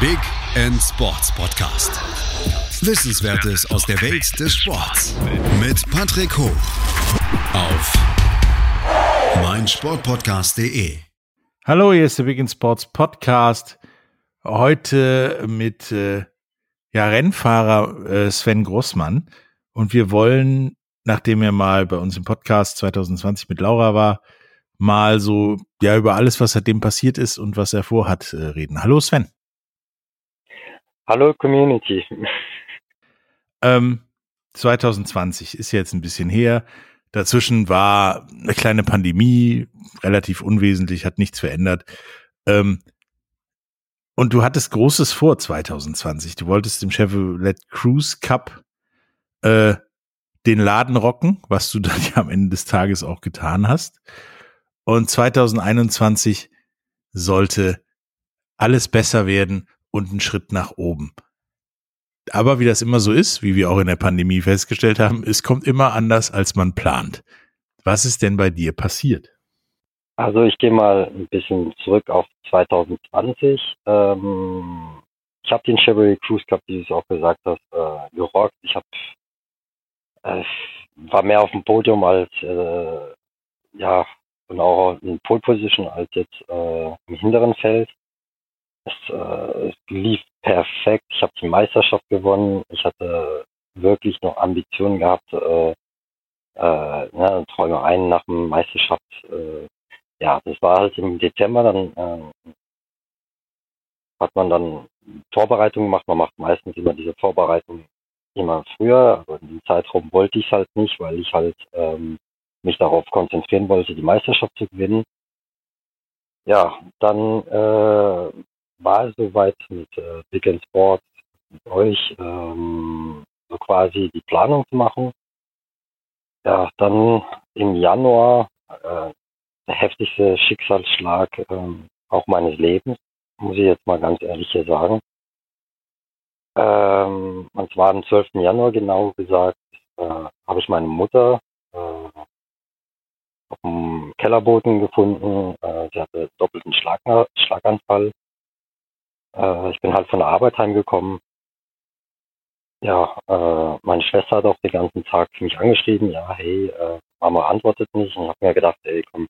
Big End Sports Podcast. Wissenswertes aus der Welt des Sports mit Patrick Hoch auf meinsportpodcast.de. Hallo, hier ist der Big End Sports Podcast. Heute mit äh, ja, Rennfahrer äh, Sven Grossmann und wir wollen, nachdem er mal bei uns im Podcast 2020 mit Laura war, mal so ja über alles, was seitdem passiert ist und was er vorhat, äh, reden. Hallo Sven. Hallo Community. Ähm, 2020 ist jetzt ein bisschen her. Dazwischen war eine kleine Pandemie, relativ unwesentlich, hat nichts verändert. Ähm, und du hattest Großes vor 2020. Du wolltest im Chevrolet Cruise Cup äh, den Laden rocken, was du dann ja am Ende des Tages auch getan hast. Und 2021 sollte alles besser werden und ein Schritt nach oben. Aber wie das immer so ist, wie wir auch in der Pandemie festgestellt haben, es kommt immer anders, als man plant. Was ist denn bei dir passiert? Also ich gehe mal ein bisschen zurück auf 2020. Ähm, ich habe den Chevrolet Cruise Cup, wie du es auch gesagt hast, äh, gerockt. Ich habe äh, war mehr auf dem Podium als äh, ja und auch in Pole Position als jetzt äh, im hinteren Feld. Es, äh, es lief perfekt. Ich habe die Meisterschaft gewonnen. Ich hatte wirklich noch Ambitionen gehabt, äh, äh, ne, Träumereien nach dem Meisterschaft. Äh, ja, das war halt im Dezember. Dann äh, hat man dann Vorbereitungen gemacht. Man macht meistens immer diese Vorbereitung immer früher, aber in dem Zeitraum wollte ich es halt nicht, weil ich halt ähm, mich darauf konzentrieren wollte, die Meisterschaft zu gewinnen. Ja, dann äh, war soweit mit äh, Big Sports, mit euch, ähm, so quasi die Planung zu machen. Ja, dann im Januar äh, der heftigste Schicksalsschlag äh, auch meines Lebens, muss ich jetzt mal ganz ehrlich hier sagen. Ähm, und zwar am 12. Januar genau gesagt, äh, habe ich meine Mutter äh, auf dem Kellerboden gefunden. Äh, sie hatte doppelten Schlag Schlaganfall. Äh, ich bin halt von der Arbeit heimgekommen. Ja, äh, meine Schwester hat auch den ganzen Tag mich angeschrieben. Ja, hey, äh, Mama antwortet nicht. Und ich habe mir gedacht, ey, komm,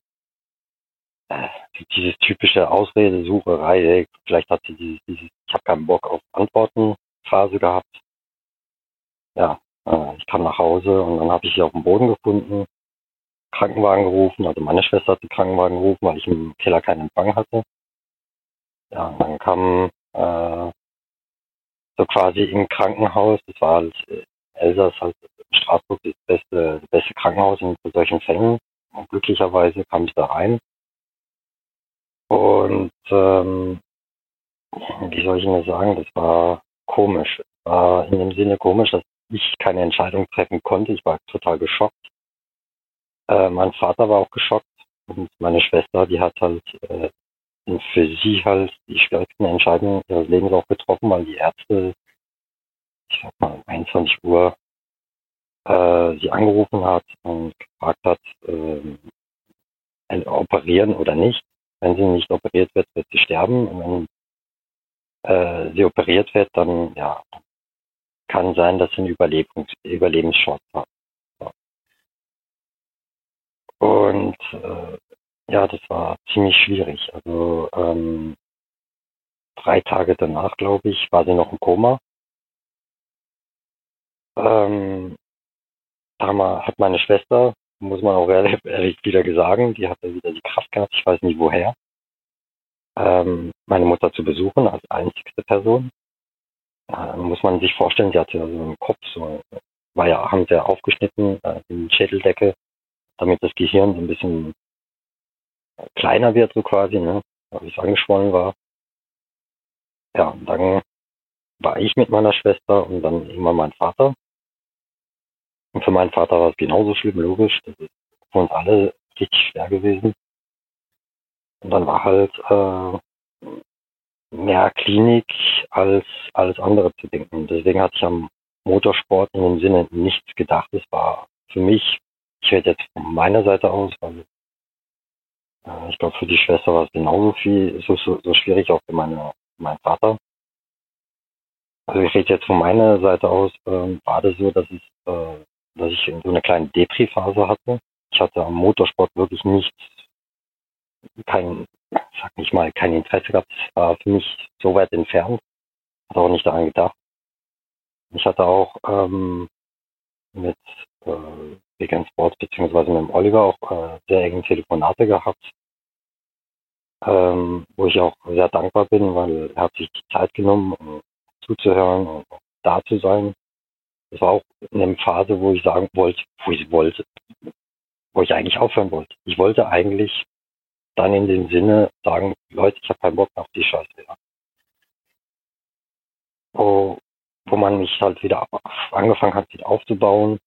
äh, dieses typische Ausredesucherei, ey, vielleicht hat sie dieses, dieses ich habe keinen Bock auf Antworten Phase gehabt. Ja, äh, ich kam nach Hause und dann habe ich sie auf dem Boden gefunden, Krankenwagen gerufen, also meine Schwester hat den Krankenwagen gerufen, weil ich im Keller keinen Empfang hatte. Ja, und dann kam äh, so quasi im Krankenhaus, das war halt äh, Elsass, halt Straßburg das beste, das beste Krankenhaus in solchen Fällen. Und glücklicherweise kam ich da rein. Und ähm, wie soll ich das sagen, das war komisch. War in dem Sinne komisch, dass ich keine Entscheidung treffen konnte. Ich war total geschockt. Äh, mein Vater war auch geschockt und meine Schwester, die hat halt äh, für sie halt die schwierigsten Entscheidungen ihres Lebens auch getroffen, weil die Ärzte, ich sag mal, 21 Uhr äh, sie angerufen hat und gefragt hat, äh, operieren oder nicht. Wenn sie nicht operiert wird, wird sie sterben. Und wenn äh, sie operiert wird, dann ja, kann sein, dass sie eine Überlebens Überlebenschance hat. Und äh, ja, das war ziemlich schwierig. Also ähm, drei Tage danach, glaube ich, war sie noch im Koma. Ähm, da hat meine Schwester, muss man auch ehrlich wieder sagen, die hatte wieder die Kraft gehabt, ich weiß nicht woher, ähm, meine Mutter zu besuchen als einzigste Person. Äh, muss man sich vorstellen, sie hatte so einen Kopf, so, war ja, haben sie aufgeschnitten, äh, die Schädeldecke, damit das Gehirn so ein bisschen kleiner wird, so quasi, ne, weil es angeschwollen war. Ja, und dann war ich mit meiner Schwester und dann immer mein Vater. Und für meinen Vater war es genauso schlimm, logisch. Das ist für uns alle richtig schwer gewesen. Und dann war halt äh, mehr Klinik als alles andere zu denken. Deswegen hatte ich am Motorsport in dem Sinne nichts gedacht. Es war für mich, ich rede jetzt von meiner Seite aus, weil ich glaube für die Schwester war es genauso viel, so, so, so schwierig auch für meine, meinen Vater. also ich rede jetzt von meiner Seite aus, ähm, war das so, dass es, äh, dass ich so eine kleine Depri-Phase hatte. Ich hatte am Motorsport wirklich nichts, kein, sag nicht mal, kein Interesse gehabt. Es war für mich so weit entfernt. Hatte auch nicht daran gedacht. Ich hatte auch ähm, mit äh, Vegan Sports beziehungsweise mit dem Oliver auch äh, sehr enge Telefonate gehabt, ähm, wo ich auch sehr dankbar bin, weil er hat sich die Zeit genommen, um zuzuhören und da zu sein. Das war auch in einer Phase, wo ich sagen wollte, wo ich wollte, wo ich eigentlich aufhören wollte. Ich wollte eigentlich dann in dem Sinne sagen, Leute, ich habe keinen Bock auf die Scheiße. Ja. Wo, wo man mich halt wieder angefangen hat, wieder aufzubauen.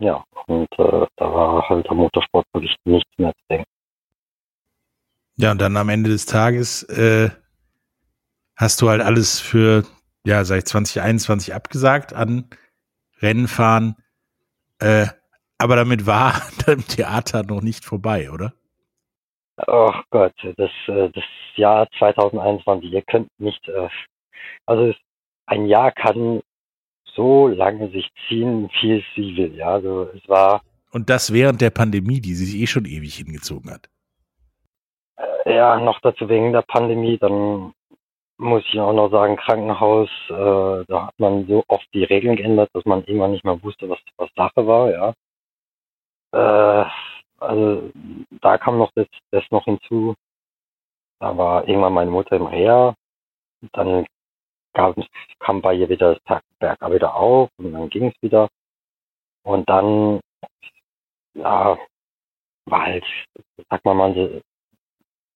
Ja, und äh, da war halt der Motorsport wirklich nichts mehr zu denken. Ja, und dann am Ende des Tages äh, hast du halt alles für, ja, seit 2021 abgesagt an Rennenfahren. Äh, aber damit war dein Theater noch nicht vorbei, oder? Oh Gott, das, äh, das Jahr 2021, ihr könnt nicht, äh, also ein Jahr kann so lange sich ziehen, wie es sie will, ja, also es war. Und das während der Pandemie, die sich eh schon ewig hingezogen hat. Ja, noch dazu wegen der Pandemie, dann muss ich auch noch sagen, Krankenhaus, äh, da hat man so oft die Regeln geändert, dass man irgendwann nicht mehr wusste, was, was Sache war, ja. Äh, also da kam noch das, das noch hinzu. Da war irgendwann meine Mutter im Reha. Dann gab, kam bei ihr wieder das Berg wieder auf und dann ging es wieder. Und dann, ja, war halt, sag mal mal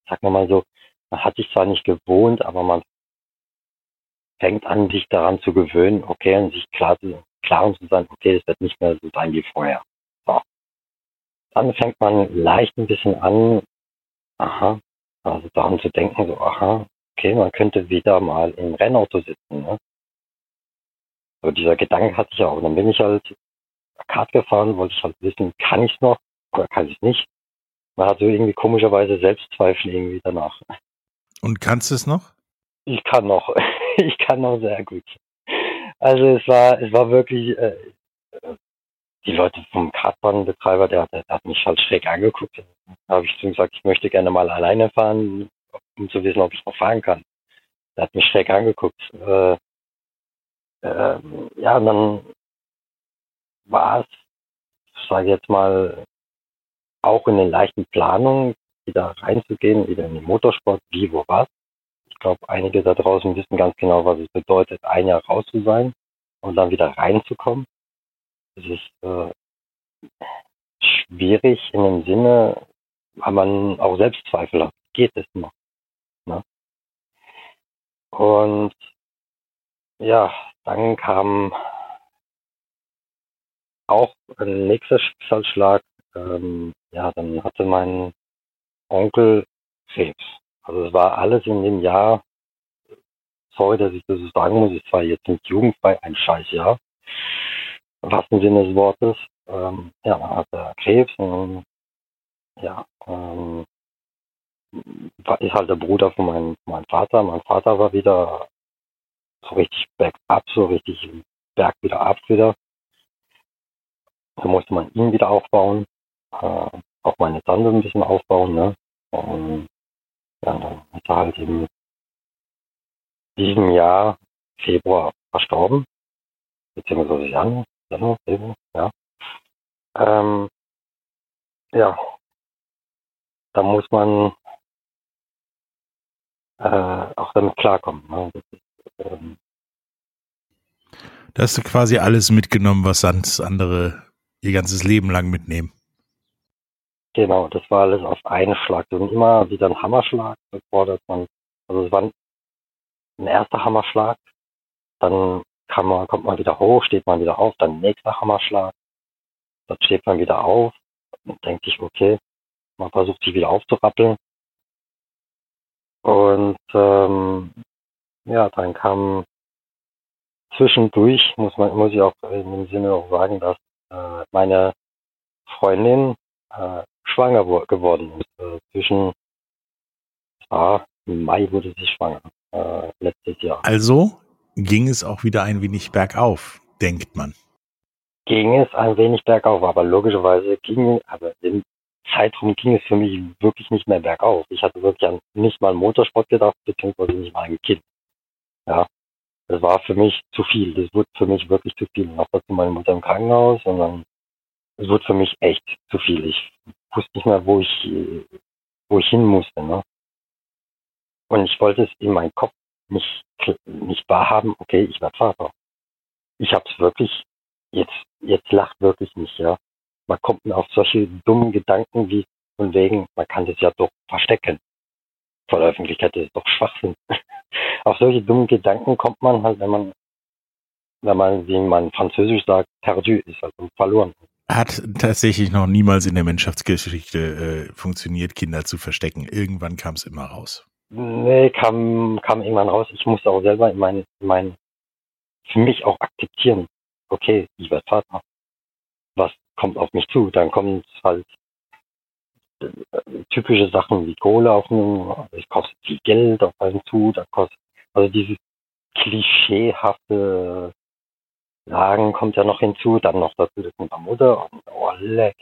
so, sag mal so, man hat sich zwar nicht gewohnt, aber man fängt an, sich daran zu gewöhnen, okay, und sich klar zu, klar zu sein, okay, das wird nicht mehr so sein wie vorher. So. Dann fängt man leicht ein bisschen an, aha, also daran zu denken, so, aha, okay, man könnte wieder mal im Rennauto sitzen, ne? So dieser Gedanke hatte ich auch. Und dann bin ich halt Kart gefahren, wollte ich halt wissen, kann ich es noch oder kann ich es nicht? Man hat so irgendwie komischerweise Selbstzweifel irgendwie danach. Und kannst du es noch? Ich kann noch. ich kann noch sehr gut. Also es war, es war wirklich, äh, die Leute vom Kartbahnbetreiber, der, der, der, hat mich halt schräg angeguckt. Da habe ich zu ihm gesagt, ich möchte gerne mal alleine fahren, um zu wissen, ob ich noch fahren kann. Der hat mich schräg angeguckt. Äh, äh, ja, und dann war es, ich sage jetzt mal, auch in den leichten Planungen, wieder reinzugehen, wieder in den Motorsport, wie, wo, was. Ich glaube, einige da draußen wissen ganz genau, was es bedeutet, ein Jahr raus zu sein und dann wieder reinzukommen. Es ist äh, schwierig in dem Sinne, weil man auch Selbstzweifel hat. Geht es noch? Ne? Und ja, dann kam auch ein nächster Schicksalsschlag. Ähm, ja, dann hatte mein Onkel Krebs. Also es war alles in dem Jahr, sorry, dass ich das so sagen muss, es war jetzt nicht jugendfrei ein Scheißjahr im wahrsten Sinne des Wortes. Ähm, ja, man hatte Krebs und ja, ähm, ist halt der Bruder von meinem, meinem Vater. Mein Vater war wieder so richtig bergab, so richtig Berg wieder ab wieder. Da musste man ihn wieder aufbauen, äh, auch meine Tante ein bisschen aufbauen, ne? Und ja, dann ist er halt in diesem Jahr Februar verstorben, beziehungsweise Januar, Januar, Februar, ja. Ähm, ja, da muss man äh, auch damit klarkommen. Ne? Ist, ähm, da hast du quasi alles mitgenommen, was sonst andere ihr ganzes Leben lang mitnehmen. Genau, das war alles auf einen Schlag. Und immer wieder ein Hammerschlag, bevor das man, also es war ein erster Hammerschlag, dann kann man, kommt man wieder hoch, steht man wieder auf, dann nächster Hammerschlag, dann steht man wieder auf und denkt sich, okay, man versucht sich wieder aufzurappeln. Und ähm, ja, dann kam zwischendurch, muss man, muss ich auch in dem Sinne auch sagen, dass äh, meine Freundin äh, schwanger geworden ist. Äh, zwischen ah, Mai wurde sie schwanger, äh, letztes Jahr. Also ging es auch wieder ein wenig bergauf, denkt man. Ging es ein wenig bergauf, aber logischerweise ging, also im Zeitraum ging es für mich wirklich nicht mehr bergauf. Ich hatte wirklich an nicht mal Motorsport gedacht, beziehungsweise nicht mal ein Kind. Ja, das war für mich zu viel. Das wurde für mich wirklich zu viel. Noch dazu meine Mutter im Krankenhaus und dann, es wurde für mich echt zu viel. Ich wusste nicht mehr, wo ich, wo ich hin musste, ne? Und ich wollte es in meinem Kopf nicht, nicht wahrhaben, okay, ich werde Vater. Ich habe es wirklich, jetzt, jetzt lacht wirklich nicht, ja. Man kommt auf solche dummen Gedanken wie von wegen, man kann das ja doch verstecken. Vor der Öffentlichkeit das ist doch Schwachsinn. auf solche dummen Gedanken kommt man halt, wenn man, wenn man, wie man französisch sagt, perdu ist, also verloren. Hat tatsächlich noch niemals in der Menschheitsgeschichte äh, funktioniert, Kinder zu verstecken. Irgendwann kam es immer raus. Nee, kam, kam irgendwann raus. Ich musste auch selber in mein, mein, für mich auch akzeptieren. Okay, ich werde Vater. Was kommt auf mich zu? Dann kommt halt äh, typische Sachen wie Kohle auf einen, also es kostet viel Geld auf einen zu, da kostet, also dieses klischeehafte Sagen kommt ja noch hinzu, dann noch das mit der Mutter und oh leck,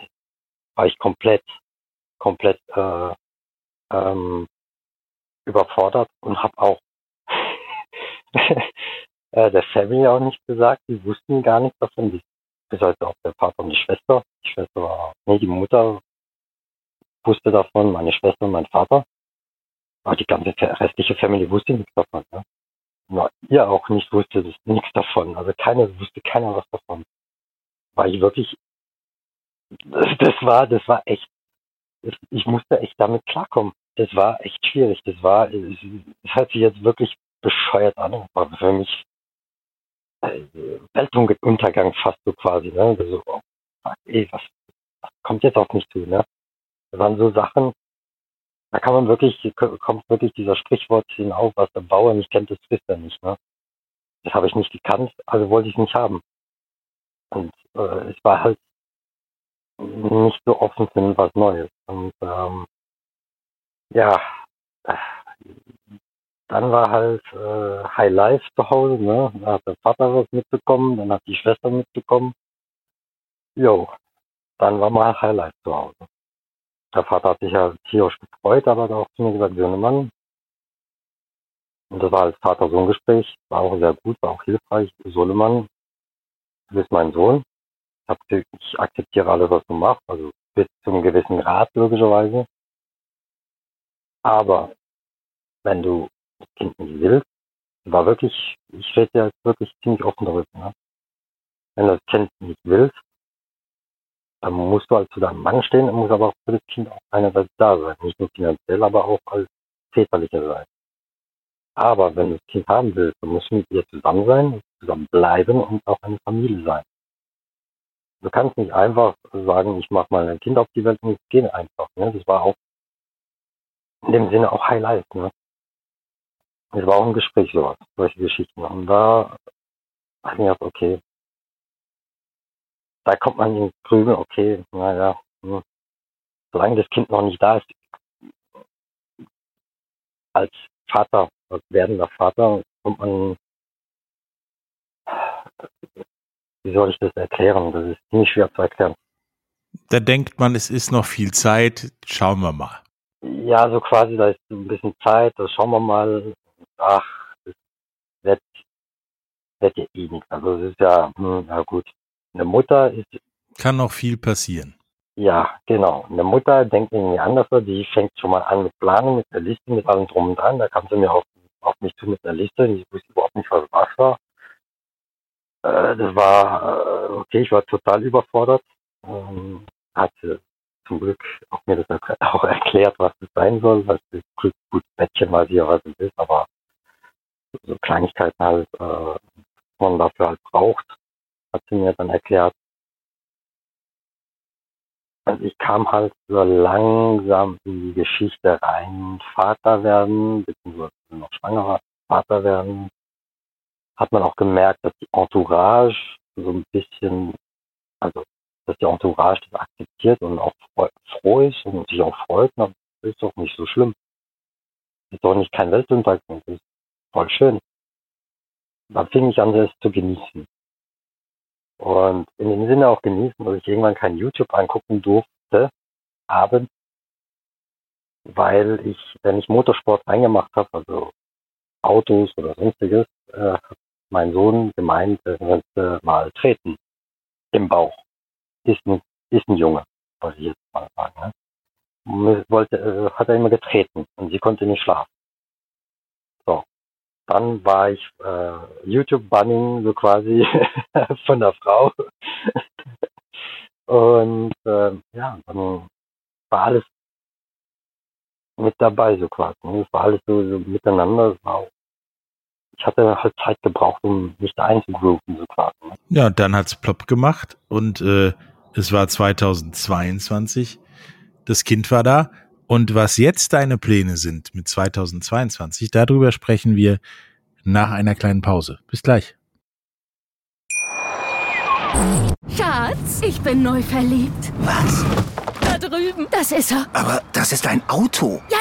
war ich komplett, komplett äh, ähm, überfordert und habe auch äh, der Family auch nicht gesagt. Die wussten gar nichts davon. Bis heute auch der Vater und die Schwester. Die Schwester war, nee, die Mutter wusste davon, meine Schwester und mein Vater. Aber die ganze restliche Family wusste nichts davon. Ne? Na, ihr auch nicht wusste das, nichts davon. Also keiner wusste keiner was davon. War ich wirklich, das, das war, das war echt, ich musste echt damit klarkommen das war echt schwierig. Das war, es, hört sich jetzt wirklich bescheuert an, aber für mich äh, Weltuntergang fast so quasi, ne? So, oh, ey, was, was kommt jetzt auf mich zu, ne? Das waren so Sachen, da kann man wirklich, kommt wirklich dieser Sprichwort hinauf, was der Bauer nicht kennt, das frisst er nicht, ne? Das habe ich nicht gekannt, also wollte ich es nicht haben. Und äh, es war halt nicht so offen für was Neues. Und ähm, ja, dann war halt äh, High Life zu Hause, ne? Da hat der Vater was mitbekommen, dann hat die Schwester mitbekommen. Jo, dann war mal High Life zu Hause. Der Vater hat sich ja tierisch gefreut, aber hat auch zu mir gesagt, Mann. Und das war als Vater-Sohn-Gespräch, war auch sehr gut, war auch hilfreich. Sohnemann, du bist mein Sohn. Ich akzeptiere alles, was du machst, also bis zu einem gewissen Grad logischerweise. Aber wenn du das Kind nicht willst, war wirklich, ich rede ja wirklich ziemlich offen darüber. Ne? Wenn du das Kind nicht willst, dann musst du halt zu deinem Mann stehen und musst aber auch für das Kind auch einerseits da sein. Nicht nur finanziell, aber auch als väterlicher Seite. Aber wenn du das Kind haben willst, dann musst du mit ihr zusammen sein, zusammen bleiben und auch eine Familie sein. Du kannst nicht einfach sagen, ich mache mal ein Kind auf die Welt und es geht einfach. Ne? Das war auch in dem Sinne auch Highlight. Ne? Es war auch ein Gespräch sowas, solche Geschichten. Und da habe ich mir gedacht, okay, da kommt man in Grübel, okay, naja, hm, solange das Kind noch nicht da ist, als Vater, als werdender Vater, kommt man, wie soll ich das erklären? Das ist ziemlich schwer zu erklären. Da denkt man, es ist noch viel Zeit, schauen wir mal. Ja, so quasi, da ist ein bisschen Zeit, da schauen wir mal. Ach, das wird, wird ja eh nichts. Also es ist ja, hm, na gut. Eine Mutter ist. Kann noch viel passieren. Ja, genau. Eine Mutter denkt irgendwie anders, die fängt schon mal an mit Planen, mit der Liste, mit allem drum und dran. Da kam sie mir auf, auf mich zu mit einer Liste. Ich wusste überhaupt nicht, was was war. Äh, das war, äh, okay, ich war total überfordert. Ähm, hatte zum Glück auch mir das auch erklärt, was das sein soll, was das gut Bettchen weiß ich ja, was es ist, aber so Kleinigkeiten halt, äh, man dafür halt braucht, hat sie mir dann erklärt. Und ich kam halt so langsam in die Geschichte rein, Vater werden, beziehungsweise noch schwangerer Vater werden, hat man auch gemerkt, dass die Entourage so ein bisschen, also dass die Entourage das akzeptiert und auch froh ist und sich auch freut, dann ist doch nicht so schlimm. Ist doch nicht kein Weltuntergang, das ist voll schön. da fing ich an, es zu genießen. Und in dem Sinne auch genießen, dass ich irgendwann kein YouTube angucken durfte, abends, weil ich, wenn ich Motorsport reingemacht habe, also Autos oder sonstiges, äh, mein Sohn gemeint, er könnte mal treten im Bauch. Ist ein, ist ein Junge, was ich jetzt mal sagen. Ne? Wollte, äh, hat er immer getreten und sie konnte nicht schlafen. Dann war ich äh, YouTube-Bunning so quasi von der Frau. und äh, ja, dann war alles mit dabei so quasi. Ne? Es war alles so, so miteinander. Es auch, ich hatte halt Zeit gebraucht, um mich da einzugrooven so quasi. Ne? Ja, und dann hat's plopp gemacht und äh, es war 2022. Das Kind war da. Und was jetzt deine Pläne sind mit 2022, darüber sprechen wir nach einer kleinen Pause. Bis gleich. Schatz, ich bin neu verliebt. Was? Da drüben. Das ist er. Aber das ist ein Auto. Ja,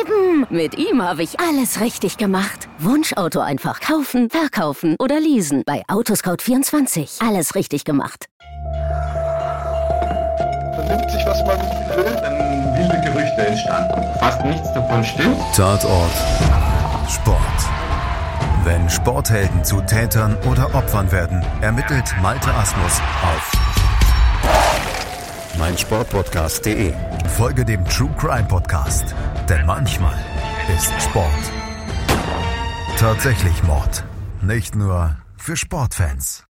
eben. Mit ihm habe ich alles richtig gemacht. Wunschauto einfach kaufen, verkaufen oder leasen. Bei Autoscout24. Alles richtig gemacht. Vernimmt sich, was man will. Dann wilde Gerüchte entstanden. Fast nichts davon stimmt. Tatort Sport. Wenn Sporthelden zu Tätern oder Opfern werden, ermittelt Malte Asmus auf meinsportpodcast.de. Folge dem True Crime Podcast, denn manchmal ist Sport tatsächlich Mord. Nicht nur für Sportfans.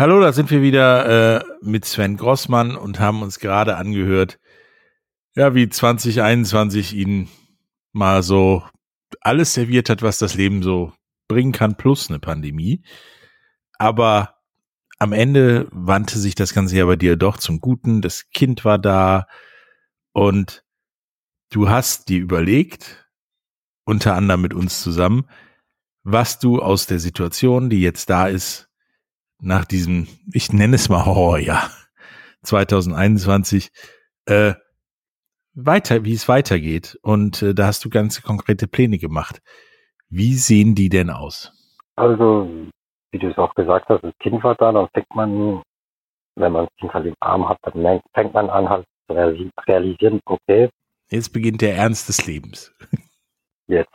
Hallo, da sind wir wieder äh, mit Sven Grossmann und haben uns gerade angehört, ja, wie 2021 ihn mal so alles serviert hat, was das Leben so bringen kann, plus eine Pandemie. Aber am Ende wandte sich das Ganze ja bei dir doch zum Guten. Das Kind war da und du hast dir überlegt, unter anderem mit uns zusammen, was du aus der Situation, die jetzt da ist, nach diesem, ich nenne es mal Horrorjahr 2021, äh, weiter, wie es weitergeht. Und äh, da hast du ganz konkrete Pläne gemacht. Wie sehen die denn aus? Also, wie du es auch gesagt hast, das Kind war da, dann fängt man, wenn man das Kind halt im Arm hat, dann fängt man an halt zu realisieren, okay. Jetzt beginnt der Ernst des Lebens. Jetzt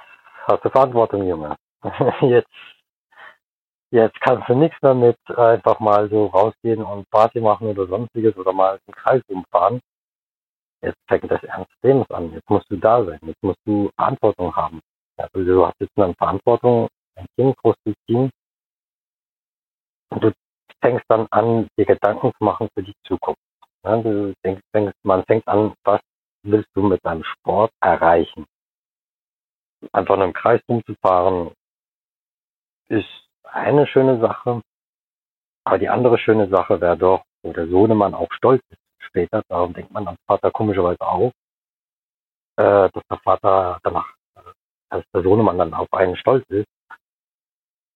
hast du Verantwortung, Junge. Jetzt, jetzt kannst du nichts damit einfach mal so rausgehen und Party machen oder sonstiges oder mal einen Kreis umfahren jetzt fängt das Ernst Lebens an. Jetzt musst du da sein. Jetzt musst du Verantwortung haben. Also du hast jetzt eine Verantwortung, ein Kind großzuziehen. Und du fängst dann an, dir Gedanken zu machen für die Zukunft. Ja, du denkst, denkst, man fängt an, was willst du mit deinem Sport erreichen? Einfach nur im Kreis rumzufahren ist eine schöne Sache. Aber die andere schöne Sache wäre doch, wo der Sohnemann auch stolz ist später, darum denkt man als Vater komischerweise auch, äh, dass der Vater danach, als der Sohnemann dann auf einen stolz ist.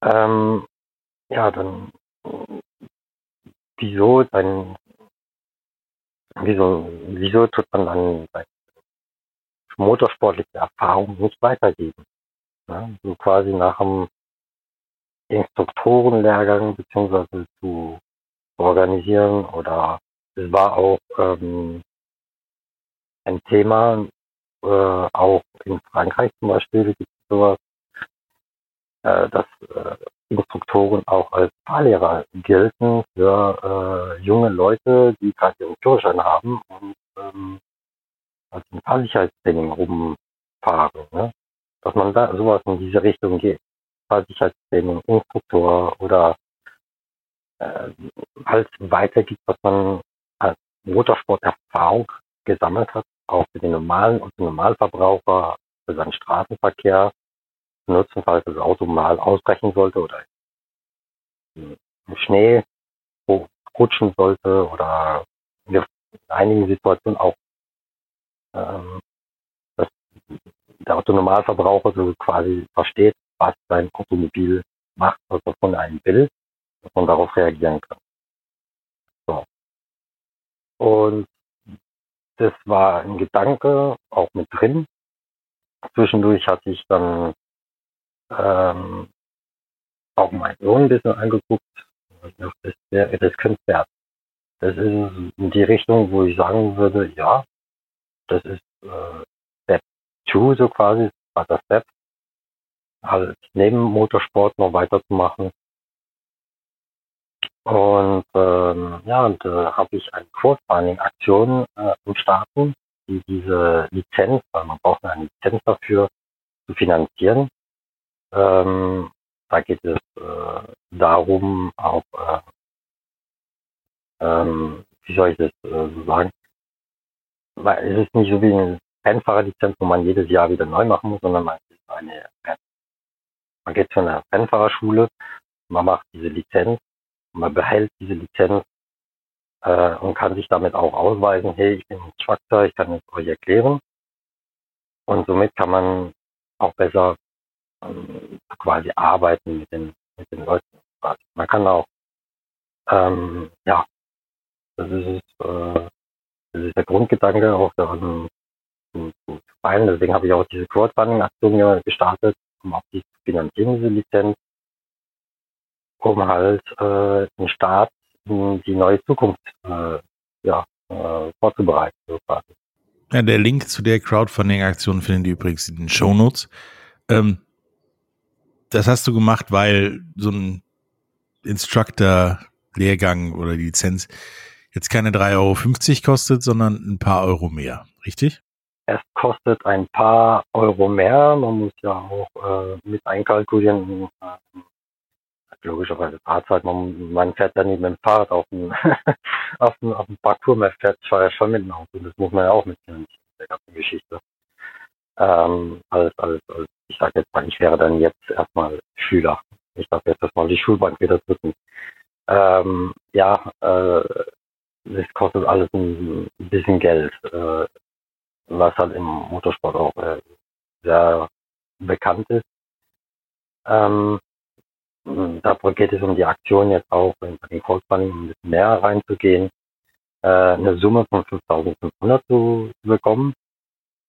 Ähm, ja, dann wieso dann wieso, wieso tut man dann motorsportliche Erfahrung nicht weitergeben? Ja, so quasi nach dem Instruktorenlehrgang beziehungsweise zu organisieren oder es war auch ähm, ein Thema, äh, auch in Frankreich zum Beispiel gibt es sowas, äh, dass äh, Instruktoren auch als Fahrlehrer gelten für äh, junge Leute, die gerade ihren Führerschein haben und ähm, als ein Fahrsicherheitstraining rumfahren. Ne? Dass man da sowas in diese Richtung geht. Fahrsicherheitstraining, Instruktor oder äh, halt weitergibt, was man Motorsporterfahrung gesammelt hat, auch für den normalen und den Normalverbraucher für seinen Straßenverkehr nutzen, falls das Auto mal ausbrechen sollte oder im Schnee rutschen sollte oder in einigen Situationen auch ähm, dass der Autonormalverbraucher so quasi versteht, was sein Automobil macht, was er von einem will, dass man darauf reagieren kann. Und das war ein Gedanke auch mit drin. Zwischendurch hatte ich dann ähm, auch meinen Sohn ein bisschen angeguckt. Das, wär, das könnte wert. Das ist in die Richtung, wo ich sagen würde, ja, das ist äh, Step 2 so quasi, zweiter Step. Halt neben Motorsport noch weiterzumachen. Und ähm, ja, und äh, habe ich eine Crowdfunding-Aktion äh, am Starten, die diese Lizenz, weil man braucht eine Lizenz dafür, zu finanzieren. Ähm, da geht es äh, darum, auch, äh, ähm, wie soll ich das äh, so sagen, weil es ist nicht so wie eine Rennfahrerlizenz, wo man jedes Jahr wieder neu machen muss, sondern man ist eine, man geht zu einer Rennfahrerschule, man macht diese Lizenz, man behält diese Lizenz äh, und kann sich damit auch ausweisen, hey, ich bin Instructor, ich kann es euch erklären. Und somit kann man auch besser ähm, quasi arbeiten mit den, mit den Leuten. Man kann auch, ähm, ja, das ist, äh, das ist der Grundgedanke auch daran zu, feiern. Deswegen habe ich auch diese Crowdfunding-Aktion gestartet, um auch die zu finanzieren, diese Lizenz, um halt äh, den Staat in die neue Zukunft äh, ja, äh, vorzubereiten. So quasi. Ja, der Link zu der Crowdfunding-Aktion finden die übrigens in den Shownotes. Ähm, das hast du gemacht, weil so ein Instructor-Lehrgang oder die Lizenz jetzt keine 3,50 Euro kostet, sondern ein paar Euro mehr, richtig? Es kostet ein paar Euro mehr. Man muss ja auch äh, mit einkalkulieren, äh, logischerweise Fahrzeit. Man, man fährt ja nicht mit dem Fahrrad auf dem, auf auf dem Parcours, man fährt ja schon mit dem Auto. Das muss man ja auch mitnehmen, der ganzen Geschichte. Ähm, als, als, als, ich sage jetzt mal, ich wäre dann jetzt erstmal Schüler. Ich darf jetzt erstmal die Schulbank wieder drücken. Ähm, ja, äh, das kostet alles ein, ein bisschen Geld, äh, was halt im Motorsport auch äh, sehr bekannt ist. Ähm, da geht es um die Aktion jetzt auch, bei den Crowdfunding ein bisschen mehr reinzugehen, äh, eine Summe von 5.500 zu bekommen.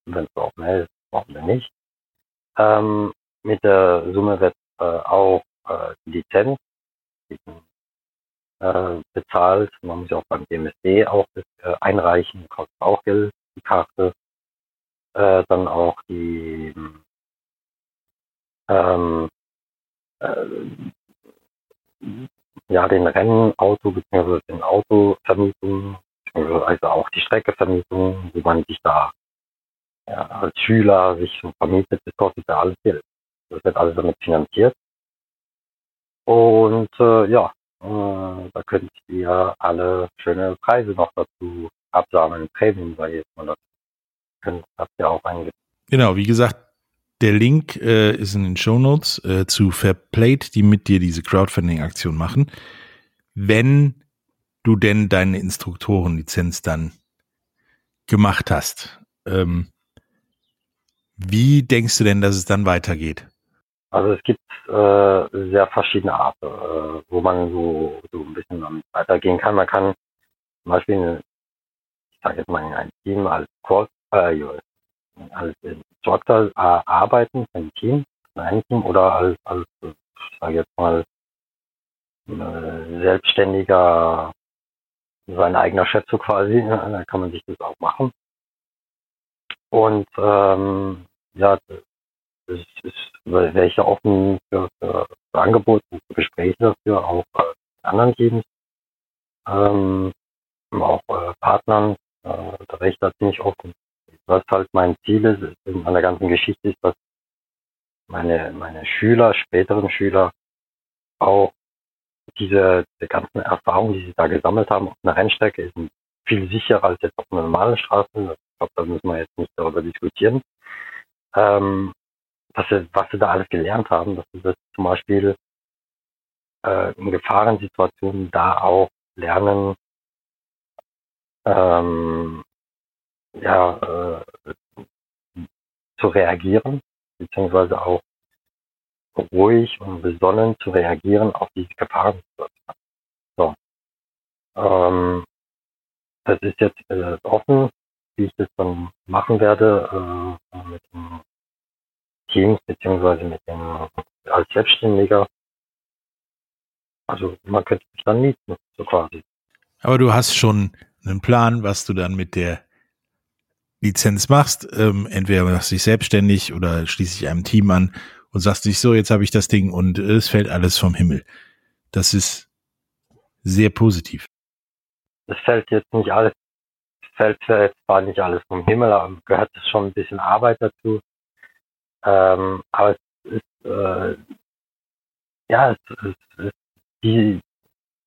Wenn es auch mehr ist, brauchen wir nicht. Ähm, mit der Summe wird äh, auch äh, die Lizenz äh, bezahlt. Man muss ja auch beim DMSD auch das, äh, einreichen, kostet auch Geld, die Karte. Äh, dann auch die ähm, äh, ja, den Rennauto bzw. den Autovermietung, also auch die Streckevermietung, wo man sich da ja, als Schüler sich vermietet, das kostet ja alles Geld. Das wird alles damit finanziert. Und äh, ja, äh, da könnt ihr alle schöne Preise noch dazu absammeln. Prämien, ich jetzt mal. Das könnt, habt ihr auch eingebaut. Genau, wie gesagt, der Link äh, ist in den Show Notes äh, zu Fairplate, die mit dir diese Crowdfunding-Aktion machen. Wenn du denn deine Instruktorenlizenz dann gemacht hast, ähm, wie denkst du denn, dass es dann weitergeht? Also es gibt äh, sehr verschiedene Arten, äh, wo man so, so ein bisschen damit weitergehen kann. Man kann zum Beispiel, ich sage jetzt mal, ein Team als Cross, äh, als Instructor äh, arbeiten für ein Team, für ein Team oder als, als ich sage jetzt mal, äh, selbstständiger, sein eigener Chef so quasi, dann kann man sich das auch machen. Und ähm, ja, das ist, wäre ich ja offen für, für, für Angebote für Gespräche dafür, auch äh, anderen Teams, ähm, auch äh, Partnern, äh, da wäre ich da ziemlich offen was halt mein Ziel ist in meiner ganzen Geschichte ist, dass meine, meine Schüler, späteren Schüler auch diese, diese ganzen Erfahrungen, die sie da gesammelt haben auf einer Rennstrecke, ist viel sicherer als jetzt auf einer normalen Straße. Ich glaube, da müssen wir jetzt nicht darüber diskutieren. Ähm, dass sie, was sie da alles gelernt haben, dass sie das zum Beispiel äh, in Gefahrensituationen da auch lernen, ähm, ja, äh, zu reagieren, beziehungsweise auch ruhig und besonnen zu reagieren auf diese Gefahrensituation. So. Ähm, das ist jetzt äh, offen, wie ich das dann machen werde äh, mit dem Teams beziehungsweise mit dem als Selbstständiger. Also man könnte sich dann mieten, so quasi. Aber du hast schon einen Plan, was du dann mit der Lizenz machst. Ähm, entweder machst du dich selbstständig oder schließt dich einem Team an und sagst dich so, jetzt habe ich das Ding und es fällt alles vom Himmel. Das ist sehr positiv. Es fällt jetzt nicht alles, fällt zwar nicht alles vom Himmel, aber gehört schon ein bisschen Arbeit dazu. Ähm, aber es ist, äh, ja, es, es, es, die,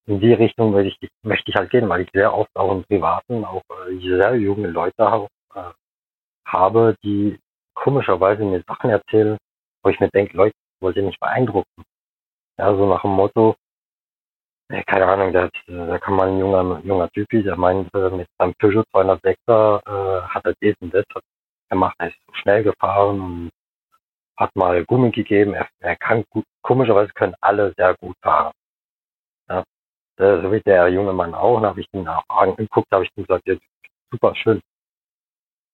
in die Richtung möchte ich, möchte ich halt gehen, weil ich sehr oft auch im Privaten auch äh, sehr junge Leute äh, habe, die komischerweise mir Sachen erzählen, wo ich mir denke, Leute, wollt ihr nicht beeindrucken. Ja, so nach dem Motto, äh, keine Ahnung, da, da kann man ein junger, junger Typi, der meint, äh, mit seinem Peugeot 206er äh, hat er das und das gemacht, er ist schnell gefahren und hat mal Gummi gegeben, er, er kann gut, komischerweise können alle sehr gut fahren. Ja, so wie der junge Mann auch, und habe ich ihn auch angeguckt, habe ich ihm gesagt, ja, super schön,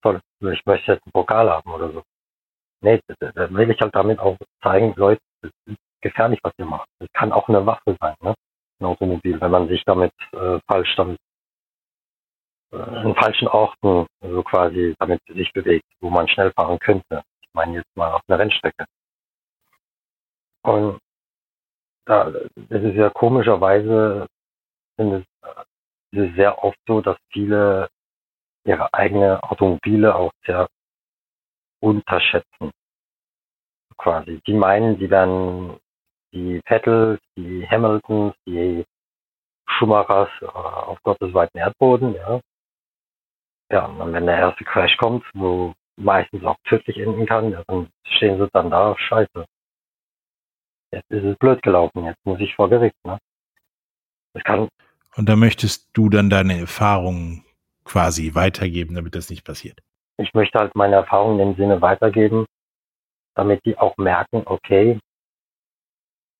toll, ich möchte jetzt einen Pokal haben oder so. Nee, da will ich halt damit auch zeigen, Leute, es ist gefährlich, was ihr macht. Es kann auch eine Waffe sein, ne? Ein Automobil, wenn man sich damit äh, falsch damit äh, in falschen Orten so quasi damit sich bewegt, wo man schnell fahren könnte. Ich meine jetzt mal auf einer Rennstrecke. Und da, es ist ja komischerweise, sind es, es ist sehr oft so, dass viele ihre eigene Automobile auch sehr unterschätzen. Quasi. Die meinen, die werden die Vettels, die Hamiltons, die Schumachers äh, auf Gottes weiten Erdboden, ja. Ja, und wenn der erste Crash kommt, wo meistens auch tödlich enden kann, ja, dann stehen sie dann da, scheiße. Jetzt ist es blöd gelaufen, jetzt muss ich vor Gericht, ne? Das kann. Und da möchtest du dann deine Erfahrungen quasi weitergeben, damit das nicht passiert? Ich möchte halt meine Erfahrungen in dem Sinne weitergeben, damit die auch merken, okay,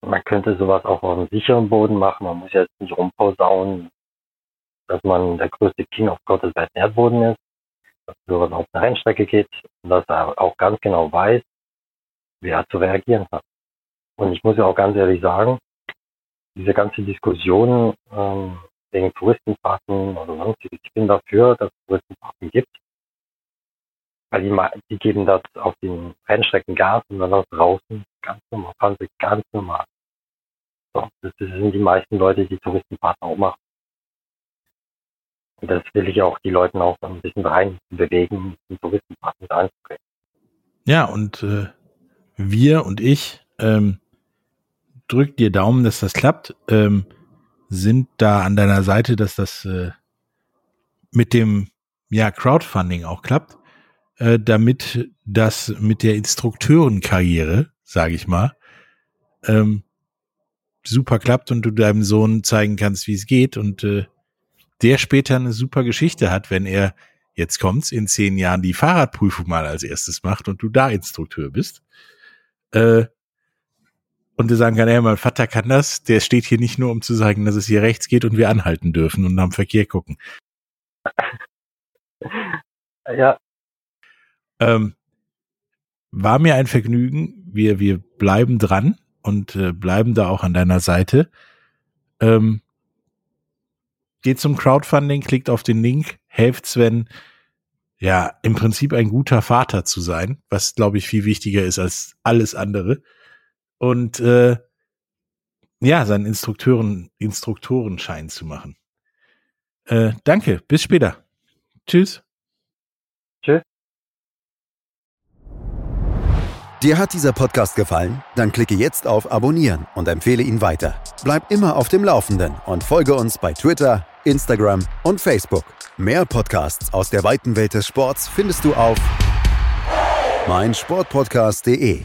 man könnte sowas auch auf einem sicheren Boden machen. Man muss jetzt nicht rumposaunen, dass man der größte King auf Gottes weiten Erdboden ist, dass sowas auf eine Rennstrecke geht und dass er auch ganz genau weiß, wie er zu reagieren hat. Und ich muss ja auch ganz ehrlich sagen, diese ganze Diskussion ähm, wegen Touristenfahrten oder sonstiges. Ich bin dafür, dass es Touristenfahrten gibt. Weil die, die geben das auf den Rennstrecken Gas und dann draußen ganz normal, fahren sie ganz normal. So, das sind die meisten Leute, die Touristenfahrten auch machen. Und das will ich auch die Leuten auch ein bisschen rein bewegen, in Touristenfahrten einzubringen. Ja, und äh, wir und ich ähm, drückt dir Daumen, dass das klappt. Ähm, sind da an deiner Seite, dass das äh, mit dem ja, Crowdfunding auch klappt, äh, damit das mit der Instrukteurenkarriere, sage ich mal, ähm, super klappt und du deinem Sohn zeigen kannst, wie es geht und äh, der später eine super Geschichte hat, wenn er jetzt kommt's in zehn Jahren die Fahrradprüfung mal als erstes macht und du da Instrukteur bist. Äh, und wir sagen kann, ja, mein Vater kann das, der steht hier nicht nur, um zu sagen, dass es hier rechts geht und wir anhalten dürfen und am Verkehr gucken. Ja. Ähm, war mir ein Vergnügen. Wir, wir bleiben dran und äh, bleiben da auch an deiner Seite. Ähm, geht zum Crowdfunding, klickt auf den Link, helft Sven, ja, im Prinzip ein guter Vater zu sein, was, glaube ich, viel wichtiger ist als alles andere und äh, ja, seinen Instrukteuren, Instruktorenschein zu machen. Äh, danke, bis später. Tschüss. Tschüss. Dir hat dieser Podcast gefallen? Dann klicke jetzt auf Abonnieren und empfehle ihn weiter. Bleib immer auf dem Laufenden und folge uns bei Twitter, Instagram und Facebook. Mehr Podcasts aus der weiten Welt des Sports findest du auf meinsportpodcast.de.